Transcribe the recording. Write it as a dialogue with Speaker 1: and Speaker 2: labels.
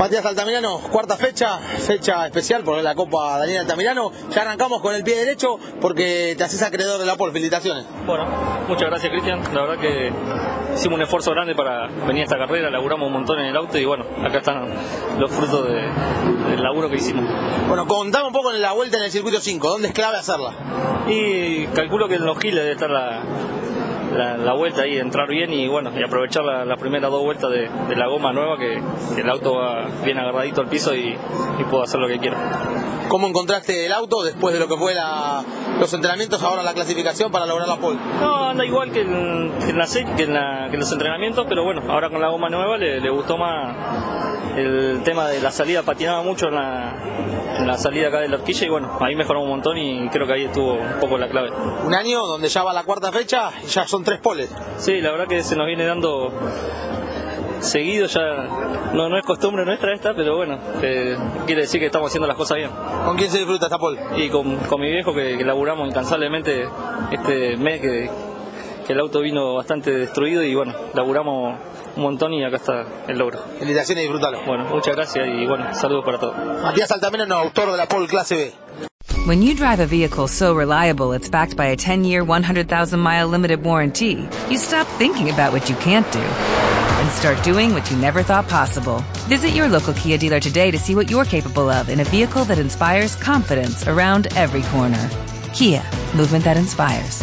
Speaker 1: Matías Altamirano, cuarta fecha, fecha especial por la Copa Daniel Altamirano. Ya arrancamos con el pie derecho porque te haces acreedor de la POL. Felicitaciones.
Speaker 2: Bueno, muchas gracias Cristian. La verdad que hicimos un esfuerzo grande para venir a esta carrera, laburamos un montón en el auto y bueno, acá están los frutos de, del laburo que hicimos.
Speaker 1: Bueno, contame un poco en la vuelta en el circuito 5, ¿dónde es clave hacerla?
Speaker 2: Y calculo que en los giles debe estar la, la, la, vuelta ahí, entrar bien y bueno, y aprovechar las la primeras dos vueltas de, de, la goma nueva, que, que, el auto va bien agarradito al piso y, y, puedo hacer lo que quiero.
Speaker 1: ¿Cómo encontraste el auto después de lo que fue la, los entrenamientos, ahora la clasificación para lograr la pole?
Speaker 2: No, anda igual que en, que en la que en, la, que en los entrenamientos, pero bueno, ahora con la goma nueva le, le gustó más el tema de la salida, patinaba mucho en la, la salida acá de la horquilla y bueno, ahí mejoró un montón y creo que ahí estuvo un poco la clave.
Speaker 1: Un año donde ya va la cuarta fecha y ya son tres poles.
Speaker 2: Sí, la verdad que se nos viene dando seguido ya no, no es costumbre nuestra esta, pero bueno, eh, quiere decir que estamos haciendo las cosas bien.
Speaker 1: ¿Con quién se disfruta esta pole?
Speaker 2: Y con, con mi viejo que, que, laburamos incansablemente este mes que, que el auto vino bastante destruido y bueno, laburamos un montón y acá está el logro.
Speaker 1: Felicitaciones y disfrútalo.
Speaker 2: Bueno, muchas gracias y bueno, saludos para todos.
Speaker 1: Matías Altamirano, autor de la pole clase B.
Speaker 3: When you drive a vehicle so reliable it's backed by a 10-year, 100,000-mile limited warranty, you stop thinking about what you can't do and start doing what you never thought possible. Visit your local Kia dealer today to see what you're capable of in a vehicle that inspires confidence around every corner. Kia, movement that inspires.